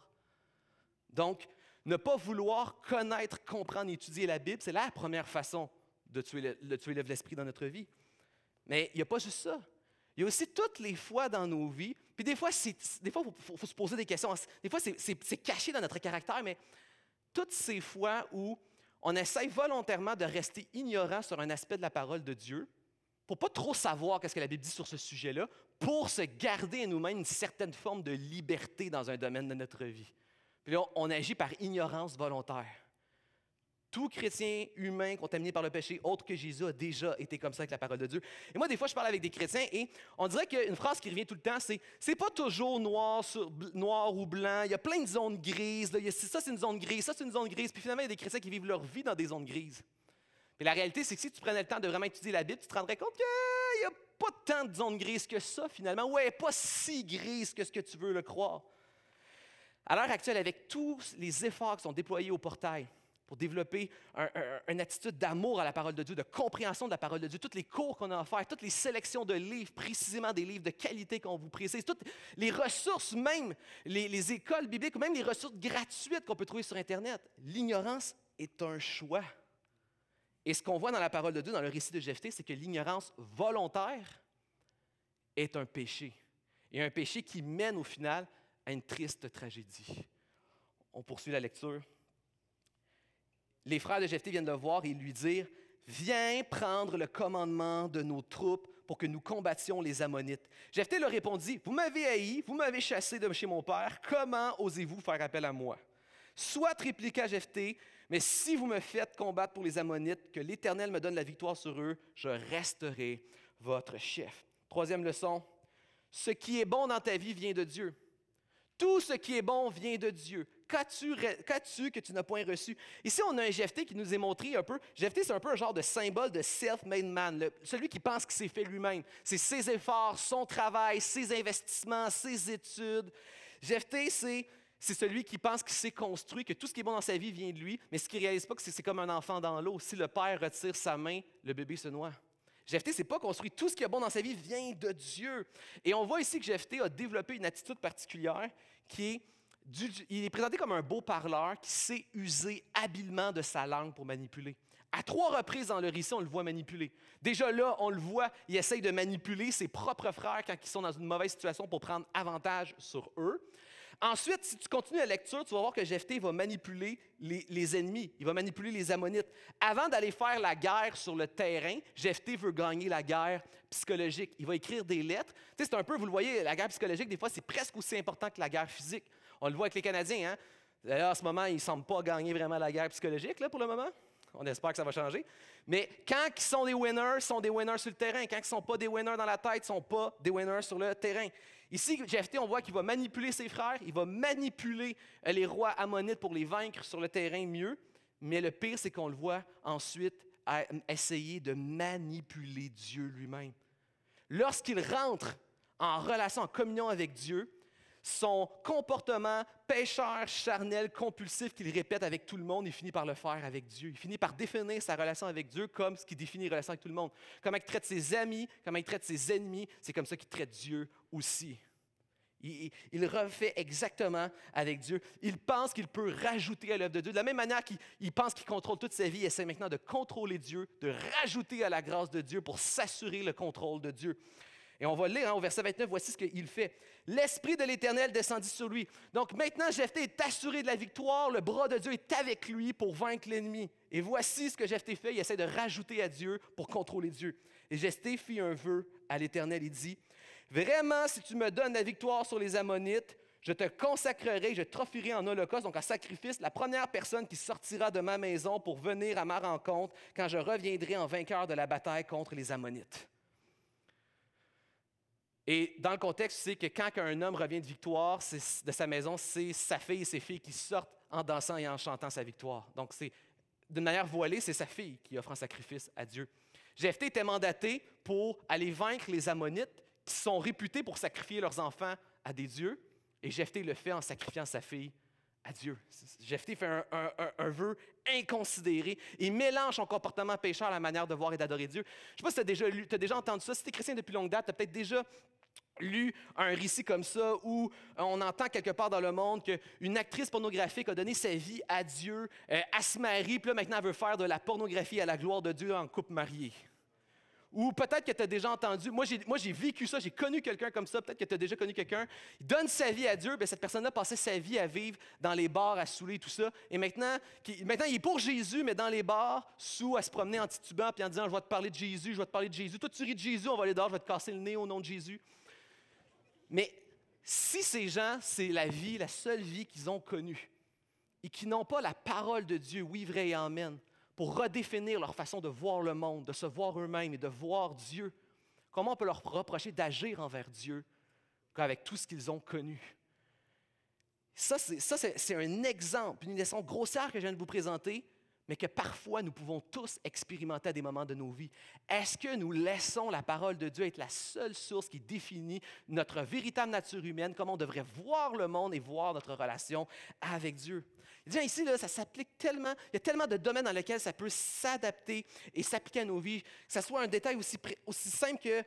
Speaker 1: Donc, ne pas vouloir connaître, comprendre, étudier la Bible, c'est la première façon de tuer l'esprit dans notre vie. Mais il n'y a pas juste ça. Il y a aussi toutes les fois dans nos vies, puis des fois, des fois, il faut, se poser des questions. Des fois, c'est caché dans notre caractère, mais toutes ces fois où on essaye volontairement de rester ignorant sur un aspect de la parole de Dieu, pour pas trop savoir qu'est-ce que la Bible dit sur ce sujet-là, pour se garder à nous-mêmes une certaine forme de liberté dans un domaine de notre vie. Puis là, on agit par ignorance volontaire. Tout chrétien humain contaminé par le péché, autre que Jésus, a déjà été comme ça avec la parole de Dieu. Et moi, des fois, je parle avec des chrétiens et on dirait qu'une phrase qui revient tout le temps, c'est c'est pas toujours noir, sur, noir ou blanc. Il y a plein de zones grises. ça, c'est une zone grise. Ça, c'est une zone grise. Puis finalement, il y a des chrétiens qui vivent leur vie dans des zones grises. Mais la réalité, c'est que si tu prenais le temps de vraiment étudier la Bible, tu te rendrais compte qu'il n'y a pas tant de zones grises que ça, finalement. Ouais, pas si grise que ce que tu veux le croire. À l'heure actuelle, avec tous les efforts qui sont déployés au portail, pour développer une attitude d'amour à la parole de Dieu, de compréhension de la parole de Dieu, toutes les cours qu'on a offerts, toutes les sélections de livres, précisément des livres de qualité qu'on vous précise, toutes les ressources, même les, les écoles bibliques, ou même les ressources gratuites qu'on peut trouver sur Internet. L'ignorance est un choix. Et ce qu'on voit dans la parole de Dieu, dans le récit de Jephthé, c'est que l'ignorance volontaire est un péché. Et un péché qui mène au final à une triste tragédie. On poursuit la lecture les frères de Jephthé viennent le voir et lui dire Viens prendre le commandement de nos troupes pour que nous combattions les Ammonites. Jephthé leur répondit Vous m'avez haï, vous m'avez chassé de chez mon père, comment osez-vous faire appel à moi Soit, répliqua Jephthé, mais si vous me faites combattre pour les Ammonites, que l'Éternel me donne la victoire sur eux, je resterai votre chef. Troisième leçon Ce qui est bon dans ta vie vient de Dieu. Tout ce qui est bon vient de Dieu. Qu'as-tu que tu n'as point reçu? Ici, on a un Jephthé qui nous est montré un peu. Jephthé, c'est un peu un genre de symbole de self-made man, celui qui pense qu'il s'est fait lui-même. C'est ses efforts, son travail, ses investissements, ses études. Jephthé, c'est c'est celui qui pense qu'il s'est construit, que tout ce qui est bon dans sa vie vient de lui, mais ce qu'il ne réalise pas, que c'est c'est comme un enfant dans l'eau. Si le père retire sa main, le bébé se noie. Jephthé, c'est pas construit. Tout ce qui est bon dans sa vie vient de Dieu. Et on voit ici que Jephthé a développé une attitude particulière qui est, il est présenté comme un beau parleur qui sait user habilement de sa langue pour manipuler. À trois reprises dans le récit, on le voit manipuler. Déjà là, on le voit, il essaye de manipuler ses propres frères quand ils sont dans une mauvaise situation pour prendre avantage sur eux. Ensuite, si tu continues la lecture, tu vas voir que Jephthé va manipuler les, ennemis. Il va manipuler les Ammonites. Avant d'aller faire la guerre sur le terrain, Jephthé veut gagner la guerre psychologique. Il va écrire des lettres. C'est un peu, vous le voyez, la guerre psychologique, des fois, c'est presque aussi important que la guerre physique. On le voit avec les Canadiens. Hein? D'ailleurs, en ce moment, ils ne semblent pas gagner vraiment la guerre psychologique là, pour le moment. On espère que ça va changer. Mais quand ils sont des winners, ils sont des winners sur le terrain. Quand ils ne sont pas des winners dans la tête, ils ne sont pas des winners sur le terrain. Ici, Jephthé, on voit qu'il va manipuler ses frères, il va manipuler euh, les rois ammonites pour les vaincre sur le terrain mieux. Mais le pire, c'est qu'on le voit ensuite à essayer de manipuler Dieu lui-même. Lorsqu'il rentre en relation, en communion avec Dieu, son comportement pécheur, charnel, compulsif qu'il répète avec tout le monde, il finit par le faire avec Dieu. Il finit par définir sa relation avec Dieu comme ce qui définit une relation avec tout le monde. Comment il traite ses amis, comment il traite ses ennemis, c'est comme ça qu'il traite Dieu aussi. Il, refait exactement avec Dieu. Il pense qu'il peut rajouter à l'œuvre de Dieu. De la même manière qu'il il pense qu'il contrôle toute sa vie, il essaie maintenant de contrôler Dieu, de rajouter à la grâce de Dieu pour s'assurer le contrôle de Dieu. Et on va lire hein, au verset 29, voici ce qu'il fait. L'Esprit de l'Éternel descendit sur lui. Donc maintenant, Jephthé est assuré de la victoire, le bras de Dieu est avec lui pour vaincre l'ennemi. Et voici ce que Jephthé fait, il essaie de rajouter à Dieu pour contrôler Dieu. Et Jephthé fit un vœu à l'Éternel, il dit, Vraiment, si tu me donnes la victoire sur les Ammonites, je te consacrerai, je t'offrirai en holocauste, donc en sacrifice, la première personne qui sortira de ma maison pour venir à ma rencontre quand je reviendrai en vainqueur de la bataille contre les Ammonites. Et dans le contexte, c'est que quand un homme revient de victoire de sa maison, c'est sa fille et ses filles qui sortent en dansant et en chantant sa victoire. Donc, c'est d'une manière voilée, c'est sa fille qui offre un sacrifice à Dieu. Jephthé était mandaté pour aller vaincre les Ammonites qui sont réputés pour sacrifier leurs enfants à des dieux. Et Jephthé le fait en sacrifiant sa fille à Dieu. Jephthé fait un, vœu inconsidéré. Il mélange son comportement pécheur à la manière de voir et d'adorer Dieu. Je ne sais pas si tu as déjà entendu ça. Si tu es chrétien depuis longue date, tu as peut-être déjà lu un récit comme ça où on entend quelque part dans le monde qu'une actrice pornographique a donné sa vie à Dieu, euh, elle se marie, puis là maintenant elle veut faire de la pornographie à la gloire de Dieu en couple marié. Ou peut-être que tu as déjà entendu, moi j'ai, vécu ça, j'ai connu quelqu'un comme ça, peut-être que tu as déjà connu quelqu'un, il donne sa vie à Dieu, bien, cette personne-là passait sa vie à vivre dans les bars, à saouler, tout ça, et maintenant, maintenant il est pour Jésus, mais dans les bars, sous, à se promener en titubant, puis en disant, je vais te parler de Jésus, je vais te parler de Jésus, toi tu ris de Jésus, on va aller dehors, je vais te casser le nez au nom de Jésus. Mais si ces gens, c'est la vie, la seule vie qu'ils ont connue, et qui n'ont pas la parole de Dieu, oui, vrai et amen, pour redéfinir leur façon de voir le monde, de se voir eux-mêmes et de voir Dieu, comment on peut leur reprocher d'agir envers Dieu qu'avec tout ce qu'ils ont connu? Ça, c'est un exemple, une leçon grossière que je viens de vous présenter, mais que parfois nous pouvons tous expérimenter à des moments de nos vies. Est-ce que nous laissons la parole de Dieu être la seule source qui définit notre véritable nature humaine, comment on devrait voir le monde et voir notre relation avec Dieu? Il dit ici, là, ça s'applique tellement, il y a tellement de domaines dans lesquels ça peut s'adapter et s'appliquer à nos vies, que ce soit un détail aussi, simple que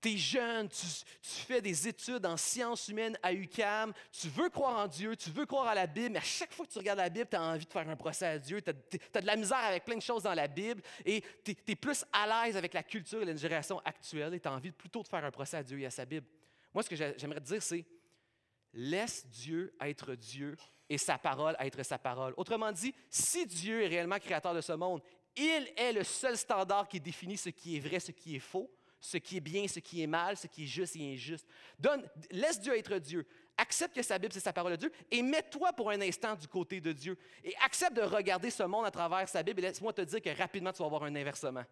Speaker 1: tu es jeune, tu, fais des études en sciences humaines à UCAM, tu veux croire en Dieu, tu veux croire à la Bible, mais à chaque fois que tu regardes la Bible, tu as envie de faire un procès à Dieu, tu as, de la misère avec plein de choses dans la Bible et tu es, plus à l'aise avec la culture et la génération actuelle et tu as envie plutôt de faire un procès à Dieu et à sa Bible. Moi, ce que j'ai- j'aimerais te dire, c'est laisse Dieu être Dieu et sa parole être sa parole. Autrement dit, si Dieu est réellement créateur de ce monde, il est le seul standard qui définit ce qui est vrai, ce qui est faux, ce qui est bien, ce qui est mal, ce qui est juste et injuste. Donne, laisse Dieu être Dieu. Accepte que sa Bible, c'est sa parole de Dieu et mets-toi pour un instant du côté de Dieu. Et accepte de regarder ce monde à travers sa Bible et laisse-moi te dire que rapidement, tu vas avoir un inversement.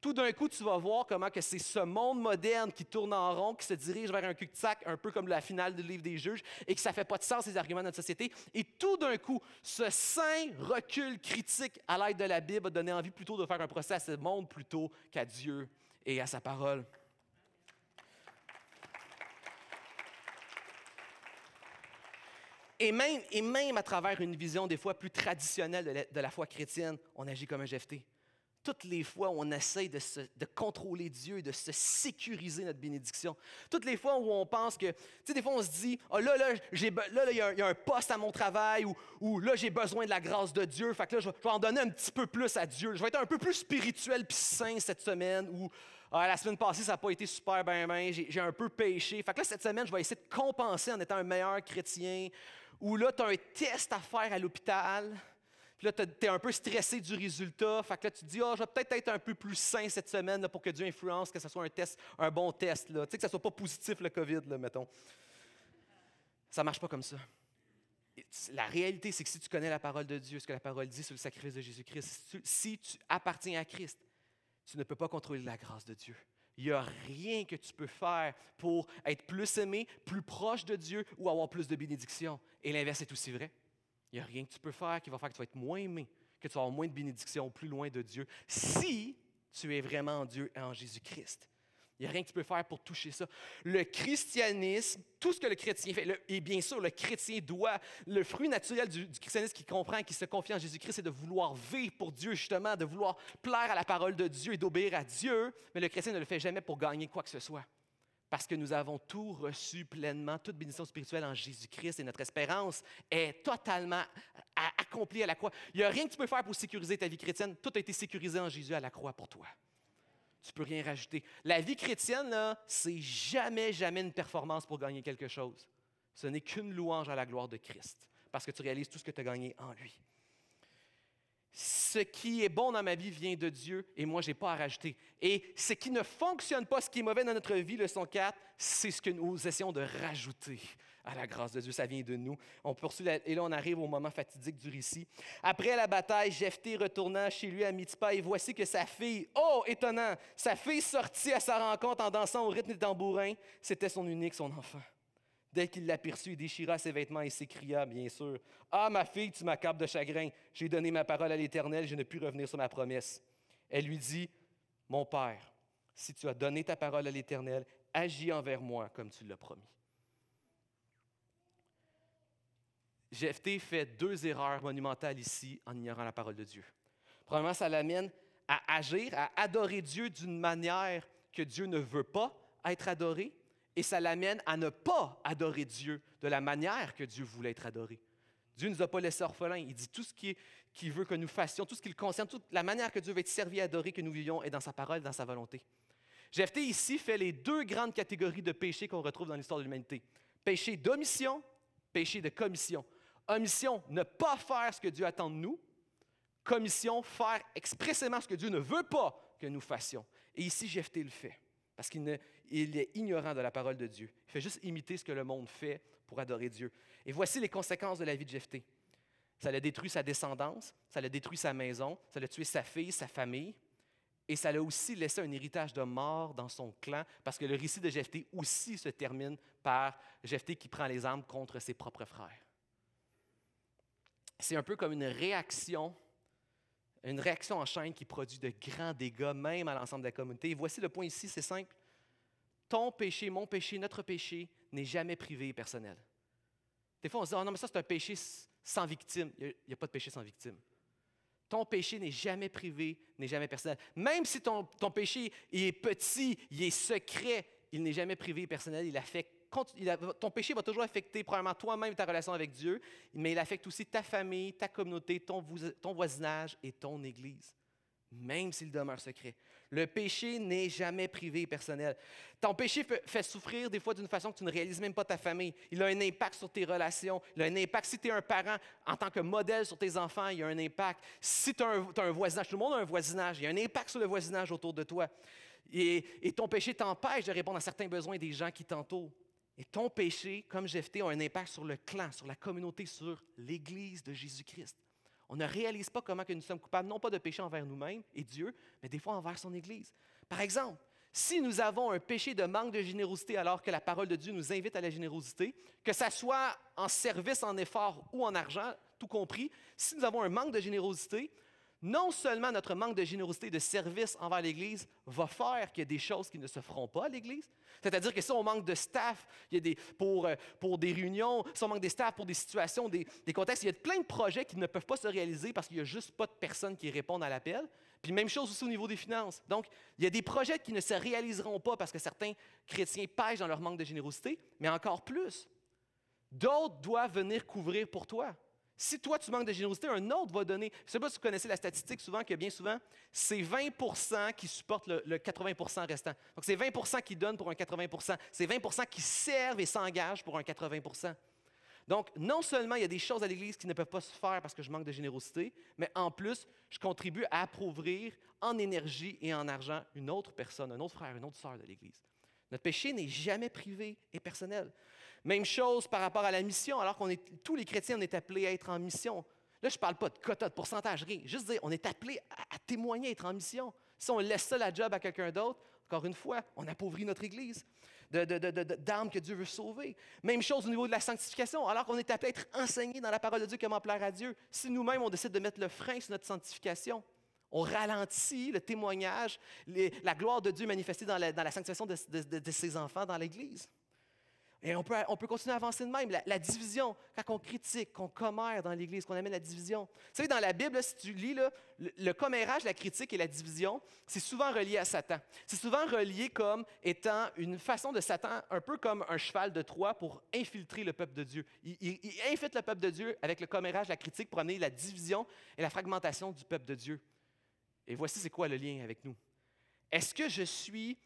Speaker 1: Tout d'un coup, tu vas voir comment que c'est ce monde moderne qui tourne en rond, qui se dirige vers un cul-de-sac, un peu comme la finale du livre des juges, et que ça fait pas de sens, ces arguments de notre société. Et tout d'un coup, ce saint recul critique à l'aide de la Bible a donné envie plutôt de faire un procès à ce monde plutôt qu'à Dieu et à sa parole. Et même, et même à travers une vision des fois plus traditionnelle de la, de la foi chrétienne, on agit comme un GFT toutes les fois où on essaye de, contrôler Dieu de se sécuriser notre bénédiction. Toutes les fois où on pense que, tu sais, des fois on se dit, oh là, là, là, il y, a un poste à mon travail ou, ou là, j'ai besoin de la grâce de Dieu. Fait que là, je, vais en donner un petit peu plus à Dieu. Je vais être un peu plus spirituel puis saint cette semaine ou ah, la semaine passée, ça n'a pas été super bien, ben, j'ai un peu péché. Fait que là, cette semaine, je vais essayer de compenser en étant un meilleur chrétien. Ou là, tu as un test à faire à l'hôpital. Puis là, tu es un peu stressé du résultat. Fait que là, tu te dis, oh, je vais peut-être être un peu plus sain cette semaine pour que Dieu influence, que ce soit un test, un bon test. Tu sais, que ce ne soit pas positif le COVID, mettons. Ça ne marche pas comme ça. La réalité, c'est que si tu connais la parole de Dieu, ce que la parole dit sur le sacrifice de Jésus-Christ, si tu appartiens à Christ, tu ne peux pas contrôler la grâce de Dieu. Il n'y a rien que tu peux faire pour être plus aimé, plus proche de Dieu ou avoir plus de bénédictions. Et l'inverse est aussi vrai. Il n'y a rien que tu peux faire qui va faire que tu vas être moins aimé, que tu vas avoir moins de bénédictions, plus loin de Dieu, si tu es vraiment en Dieu et en Jésus-Christ. Il n'y a rien que tu peux faire pour toucher ça. Le christianisme, tout ce que le chrétien fait, et bien sûr, le chrétien doit, le fruit naturel du, du christianisme qui comprend, qui se confie en Jésus-Christ, c'est de vouloir vivre pour Dieu, justement, de vouloir plaire à la parole de Dieu et d'obéir à Dieu. Mais le chrétien ne le fait jamais pour gagner quoi que ce soit parce que nous avons tout reçu pleinement, toute bénédiction spirituelle en Jésus-Christ et notre espérance est totalement accomplie à la croix. Il n'y a rien que tu peux faire pour sécuriser ta vie chrétienne. Tout a été sécurisé en Jésus à la croix pour toi. Tu ne peux rien rajouter. La vie chrétienne, là, c'est jamais, jamais une performance pour gagner quelque chose. Ce n'est qu'une louange à la gloire de Christ, parce que tu réalises tout ce que tu as gagné en lui ce qui est bon dans ma vie vient de Dieu et moi, je n'ai pas à rajouter. Et ce qui ne fonctionne pas, ce qui est mauvais dans notre vie, leçon 4, c'est ce que nous essayons de rajouter à la grâce de Dieu. Ça vient de nous. On poursuit et là, on arrive au moment fatidique du récit. Après la bataille, Jephthé retourna chez lui à Mitzpah et voici que sa fille, oh, étonnant, sa fille sortit à sa rencontre en dansant au rythme des tambourins. C'était son unique, son enfant. Dès qu'il l'aperçut, il déchira ses vêtements et s'écria, bien sûr, Ah, ma fille, tu m'accables de chagrin. J'ai donné ma parole à l'Éternel, je ne puis revenir sur ma promesse. Elle lui dit, Mon Père, si tu as donné ta parole à l'Éternel, agis envers moi comme tu l'as promis. Jephthé fait deux erreurs monumentales ici en ignorant la parole de Dieu. Premièrement, ça l'amène à agir, à adorer Dieu d'une manière que Dieu ne veut pas être adoré et ça l'amène à ne pas adorer Dieu de la manière que Dieu voulait être adoré. Dieu ne nous a pas laissés orphelins. Il dit tout ce qu'il veut que nous fassions, tout ce qui le concerne, toute la manière que Dieu veut être servi et adoré que nous vivions est dans sa parole, dans sa volonté. Jephthé ici fait les deux grandes catégories de péchés qu'on retrouve dans l'histoire de l'humanité. Péché d'omission, péché de commission. Omission, ne pas faire ce que Dieu attend de nous. Commission, faire expressément ce que Dieu ne veut pas que nous fassions. Et ici, Jephthé le fait parce qu'il est ignorant de la parole de Dieu. Il fait juste imiter ce que le monde fait pour adorer Dieu. Et voici les conséquences de la vie de Jephthé. Ça l'a détruit sa descendance, ça l'a détruit sa maison, ça l'a tué sa fille, sa famille, et ça l'a aussi laissé un héritage de mort dans son clan, parce que le récit de Jephthé aussi se termine par Jephthé qui prend les armes contre ses propres frères. C'est un peu comme une réaction une réaction en chaîne qui produit de grands dégâts, même à l'ensemble de la communauté. Voici le point ici, c'est simple. Ton péché, mon péché, notre péché n'est jamais privé et personnel. Des fois, on se dit, oh non, mais ça, c'est un péché sans victime. Il n'y a, pas de péché sans victime. Ton péché n'est jamais privé, n'est jamais personnel. Même si ton, ton péché est petit, il est secret, il n'est jamais privé et personnel, il affecte ton péché va toujours affecter probablement toi-même ta relation avec Dieu, mais il affecte aussi ta famille, ta communauté, ton voisinage et ton Église, même s'il demeure secret. Le péché n'est jamais privé et personnel. Ton péché fait souffrir des fois d'une façon que tu ne réalises même pas ta famille. Il a un impact sur tes relations. Il a un impact. Si tu es un parent, en tant que modèle sur tes enfants, il y a un impact. Si tu as, un voisinage, tout le monde a un voisinage, il y a un impact sur le voisinage autour de toi. Et, et ton péché t'empêche de répondre à certains besoins des gens qui t'entourent. Et ton péché, comme Jephthé, a un impact sur le clan, sur la communauté, sur l'Église de Jésus-Christ. On ne réalise pas comment que nous sommes coupables, non pas de péché envers nous-mêmes et Dieu, mais des fois envers son Église. Par exemple, si nous avons un péché de manque de générosité alors que la parole de Dieu nous invite à la générosité, que ce soit en service, en effort ou en argent, tout compris, si nous avons un manque de générosité, non seulement notre manque de générosité de service envers l'Église va faire qu'il y a des choses qui ne se feront pas à l'Église. C'est-à-dire que si on manque de staff il y a des, pour, euh, des réunions, si on manque des staff pour des situations, des, des contextes, il y a plein de projets qui ne peuvent pas se réaliser parce qu'il n'y a juste pas de personnes qui répondent à l'appel. Puis même chose aussi au niveau des finances. Donc, il y a des projets qui ne se réaliseront pas parce que certains chrétiens pêchent dans leur manque de générosité, mais encore plus, d'autres doivent venir couvrir pour toi. Si toi, tu manques de générosité, un autre va donner. Je ne sais pas si vous connaissez la statistique souvent, que bien souvent, c'est 20% qui supportent le, 80% restant. Donc, c'est 20 qui donnent pour un 80% C'est 20% qui servent et s'engagent pour un 80% donc, non seulement il y a des choses à l'Église qui ne peuvent pas se faire parce que je manque de générosité, mais en plus, je contribue à appauvrir en énergie et en argent une autre personne, un autre frère, une autre sœur de l'Église. Notre péché n'est jamais privé et personnel. Même chose par rapport à la mission, alors qu'on est tous les chrétiens, on est appelés à être en mission. Là, je ne parle pas de quota, de pourcentage, rien. Juste dire, on est appelé à, témoigner, à être en mission. Si on laisse ça la job à quelqu'un d'autre, encore une fois, on appauvrit notre Église d'âmes que Dieu veut sauver. Même chose au niveau de la sanctification. Alors qu'on est appelé à être enseigné dans la parole de Dieu comment plaire à Dieu, si nous-mêmes on décide de mettre le frein sur notre sanctification, on ralentit le témoignage, la gloire de Dieu manifestée dans la, sanctification de ses enfants dans l'Église. Et on peut, on peut continuer à avancer de même. La, division, quand on critique, qu'on commère dans l'Église, qu'on amène la division. Vous savez, dans la Bible, si tu lis le, commérage, la critique et la division, c'est souvent relié à Satan. C'est souvent relié comme étant une façon de Satan, un peu comme un cheval de Troie pour infiltrer le peuple de Dieu. Il infiltre le peuple de Dieu avec le commérage, la critique pour amener la division et la fragmentation du peuple de Dieu. Et voici c'est quoi le lien avec nous. Est-ce que je suis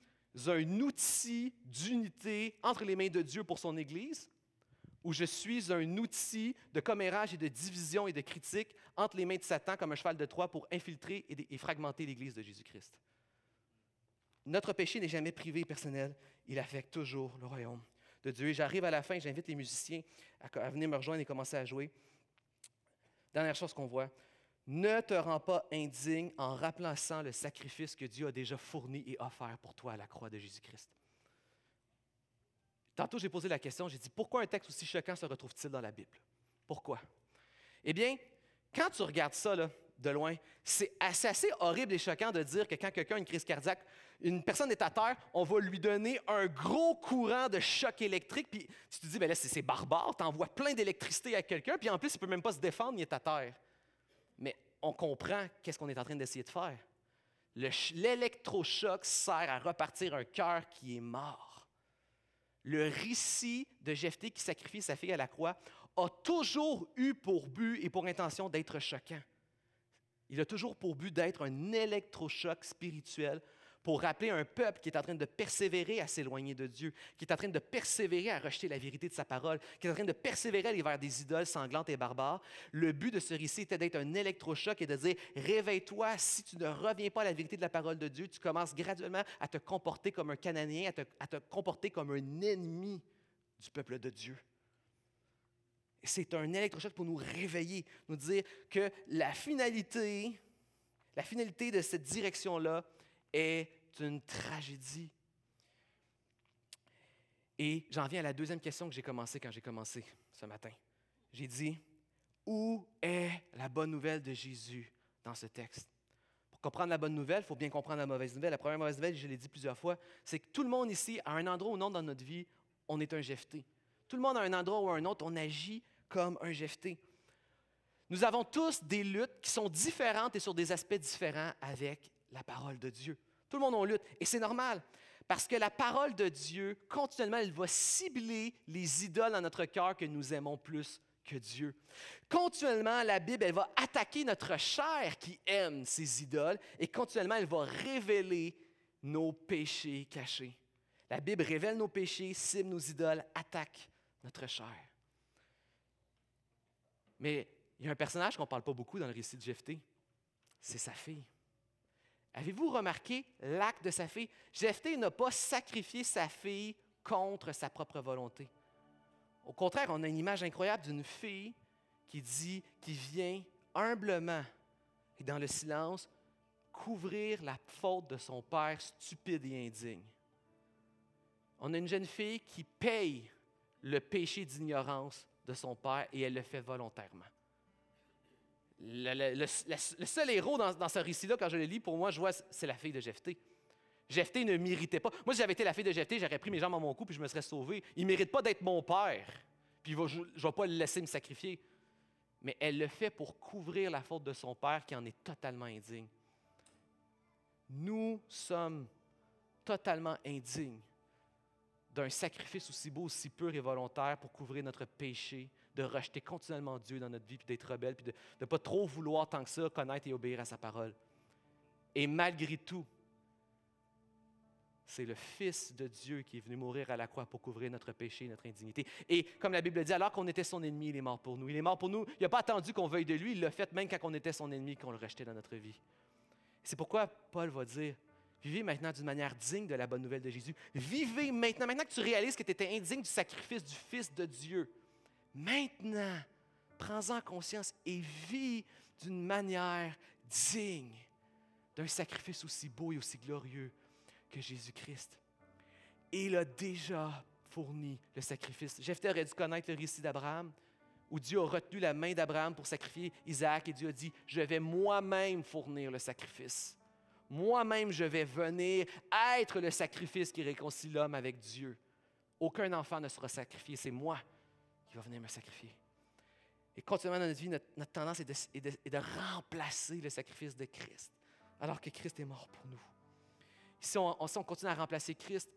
Speaker 1: un outil d'unité entre les mains de Dieu pour son Église, ou je suis un outil de commérage et de division et de critique entre les mains de Satan comme un cheval de Troie pour infiltrer et, fragmenter l'Église de Jésus-Christ? Notre péché n'est jamais privé et personnel, il affecte toujours le royaume de Dieu. J'arrive à la fin, j'invite les musiciens à venir me rejoindre et commencer à jouer. Dernière chose qu'on voit, ne te rends pas indigne en remplaçant le sacrifice que Dieu a déjà fourni et offert pour toi à la croix de Jésus-Christ. Tantôt, j'ai posé la question, j'ai dit, pourquoi un texte aussi choquant se retrouve-t-il dans la Bible? Pourquoi? Eh bien, quand tu regardes ça de loin, c'est assez, horrible et choquant de dire que quand quelqu'un a une crise cardiaque, une personne est à terre, on va lui donner un gros courant de choc électrique, puis tu te dis, ben là, c'est barbare, tu envoies plein d'électricité à quelqu'un, puis en plus, il ne peut même pas se défendre, il est à terre mais on comprend qu'est-ce qu'on est en train d'essayer de faire. L'électrochoc sert à repartir un cœur qui est mort. Le récit de Jephthé qui sacrifie sa fille à la croix a toujours eu pour but et pour intention d'être choquant. Il a toujours pour but d'être un électrochoc spirituel pour rappeler un peuple qui est en train de persévérer à s'éloigner de Dieu, qui est en train de persévérer à rejeter la vérité de sa parole, qui est en train de persévérer à aller vers des idoles sanglantes et barbares. Le but de ce récit était d'être un électrochoc et de dire Réveille-toi, si tu ne reviens pas à la vérité de la parole de Dieu, tu commences graduellement à te comporter comme un Cananéen, à te, à te comporter comme un ennemi du peuple de Dieu. C'est un électrochoc pour nous réveiller, nous dire que la finalité, la finalité de cette direction-là, est une tragédie. Et j'en viens à la deuxième question que j'ai commencé quand j'ai commencé ce matin. J'ai dit, où est la bonne nouvelle de Jésus dans ce texte? Pour comprendre la bonne nouvelle, il faut bien comprendre la mauvaise nouvelle. La première mauvaise nouvelle, je l'ai dit plusieurs fois, c'est que tout le monde ici, à un endroit ou non dans notre vie, on est un jephté. Tout le monde à un endroit ou à un autre, on agit comme un jephté. Nous avons tous des luttes qui sont différentes et sur des aspects différents avec la parole de Dieu. Tout le monde en lutte. Et c'est normal. Parce que la parole de Dieu, continuellement, elle va cibler les idoles dans notre cœur que nous aimons plus que Dieu. Continuellement, la Bible, elle va attaquer notre chair qui aime ces idoles et continuellement, elle va révéler nos péchés cachés. La Bible révèle nos péchés, cible nos idoles, attaque notre chair. Mais il y a un personnage qu'on ne parle pas beaucoup dans le récit de Jephthé. C'est sa fille. Avez-vous remarqué l'acte de sa fille? Jephthé n'a pas sacrifié sa fille contre sa propre volonté. Au contraire, on a une image incroyable d'une fille qui dit, qui vient humblement et dans le silence couvrir la faute de son père stupide et indigne. On a une jeune fille qui paye le péché d'ignorance de son père et elle le fait volontairement. Le, seul héros dans, ce récit-là, quand je le lis, pour moi, je vois, c'est la fille de Jephthé. Jephthé ne méritait pas. Moi, si j'avais été la fille de Jephthé, j'aurais pris mes jambes à mon cou puis je me serais sauvé. Il ne mérite pas d'être mon père. Puis je ne vais pas le laisser me sacrifier. Mais elle le fait pour couvrir la faute de son père qui en est totalement indigne. Nous sommes totalement indignes d'un sacrifice aussi beau, aussi pur et volontaire pour couvrir notre péché, de rejeter continuellement Dieu dans notre vie, puis d'être rebelle, puis de ne pas trop vouloir tant que ça connaître et obéir à sa parole. Et malgré tout, c'est le Fils de Dieu qui est venu mourir à la croix pour couvrir notre péché, notre indignité. Et comme la Bible dit, alors qu'on était son ennemi, il est mort pour nous. Il est mort pour nous. Il n'a pas attendu qu'on veuille de lui. Il l'a fait même quand on était son ennemi, qu'on le rejetait dans notre vie. C'est pourquoi Paul va dire, vivez maintenant d'une manière digne de la bonne nouvelle de Jésus. Vivez maintenant, maintenant que tu réalises que tu étais indigne du sacrifice du Fils de Dieu. Maintenant, prends-en conscience et vis d'une manière digne d'un sacrifice aussi beau et aussi glorieux que Jésus-Christ. Il a déjà fourni le sacrifice. Jephthé aurait dû connaître le récit d'Abraham, où Dieu a retenu la main d'Abraham pour sacrifier Isaac, et Dieu a dit, je vais moi-même fournir le sacrifice. Moi-même, je vais venir être le sacrifice qui réconcilie l'homme avec Dieu. Aucun enfant ne sera sacrifié, c'est moi qui va venir me sacrifier. Et continuellement dans notre vie, notre, tendance est de remplacer le sacrifice de Christ, alors que Christ est mort pour nous. Si on, continue à remplacer Christ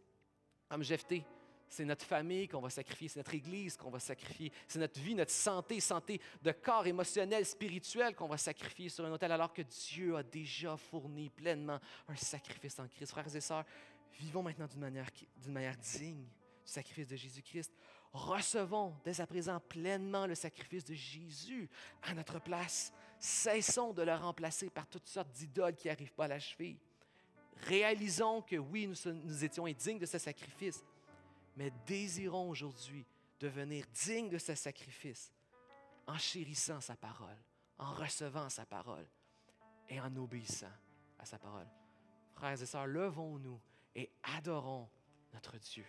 Speaker 1: comme Jephthé, c'est notre famille qu'on va sacrifier, c'est notre Église qu'on va sacrifier, c'est notre vie, notre santé, santé de corps émotionnel, spirituel qu'on va sacrifier sur un autel, alors que Dieu a déjà fourni pleinement un sacrifice en Christ. Frères et sœurs, vivons maintenant d'une manière, d'une manière digne du sacrifice de Jésus-Christ. Recevons dès à présent pleinement le sacrifice de Jésus à notre place. Cessons de le remplacer par toutes sortes d'idoles qui n'arrivent pas à la cheville. Réalisons que oui, nous, étions indignes de ce sacrifice, mais désirons aujourd'hui devenir dignes de ce sacrifice en chérissant sa parole, en recevant sa parole et en obéissant à sa parole. Frères et sœurs, levons-nous et adorons notre Dieu.